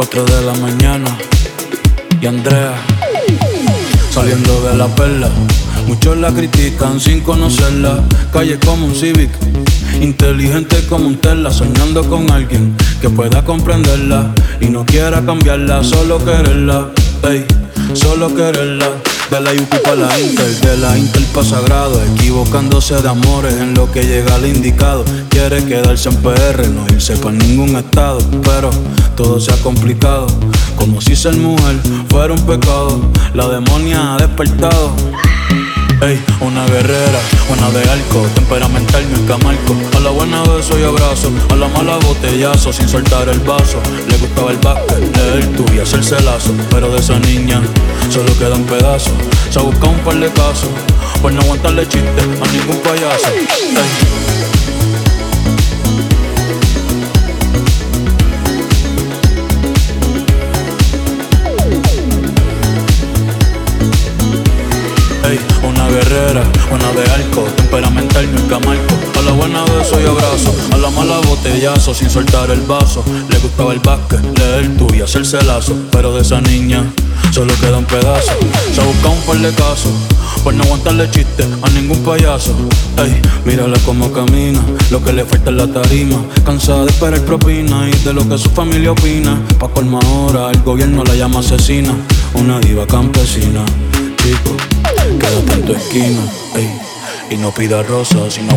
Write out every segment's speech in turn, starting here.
la mañana y Andrea saliendo de la perla. Muchos la critican sin conocerla. Calle como un Civic, inteligente como un Tesla, soñando con alguien que pueda comprenderla y no quiera cambiarla, solo quererla. Ey, solo quererla. De la UP para la Inter, de la Sagrado, equivocándose de amores en lo que llega al indicado. Quiere quedarse en PR, no irse para ningún estado, pero todo se ha complicado. Como si ser mujer fuera un pecado, la demonia ha despertado. Ey, una guerrera, una de arco, temperamental no camarco. A la buena beso y abrazo, a la mala botellazo, sin soltar el vaso. Le gustaba el básquet, leer tú y hacerse lazo. Pero de esa niña solo queda un pedazo. Se ha buscado un par de casos, por no aguantarle chiste a ningún payaso. Buena de arco, temperamental no camarco. A la buena beso y abrazo, a la mala botellazo, sin soltar el vaso. Le gustaba el básquet, leer tú y hacerse lazo. Pero de esa niña solo queda un pedazo. Se ha buscado un par de casos, por no aguantarle chiste a ningún payaso. Ey, mírala como camina, lo que le falta es la tarima. Cansada de esperar propina y de lo que su familia opina. Pa' colma ahora, el gobierno la llama asesina. Una diva campesina, chico Quédate en tu esquina, ey, y no pida rosas si no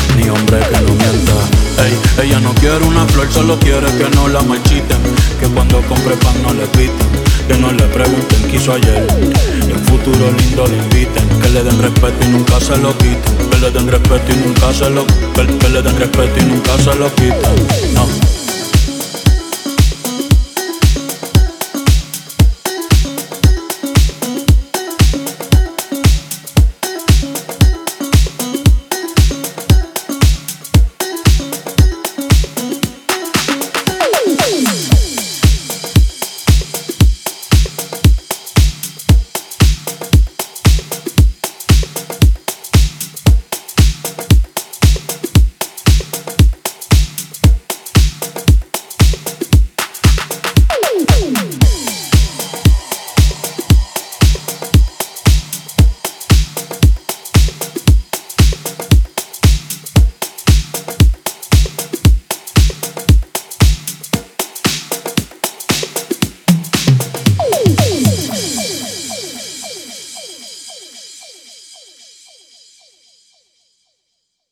ella no quiere una flor, solo quiere que no la marchiten. Que cuando compre pan no le piten. Que no le pregunten qué hizo ayer. Y en futuro lindo le inviten. Que le den respeto y nunca se lo quiten. Que le den respeto y nunca se lo que, que le den respeto y nunca se lo quiten.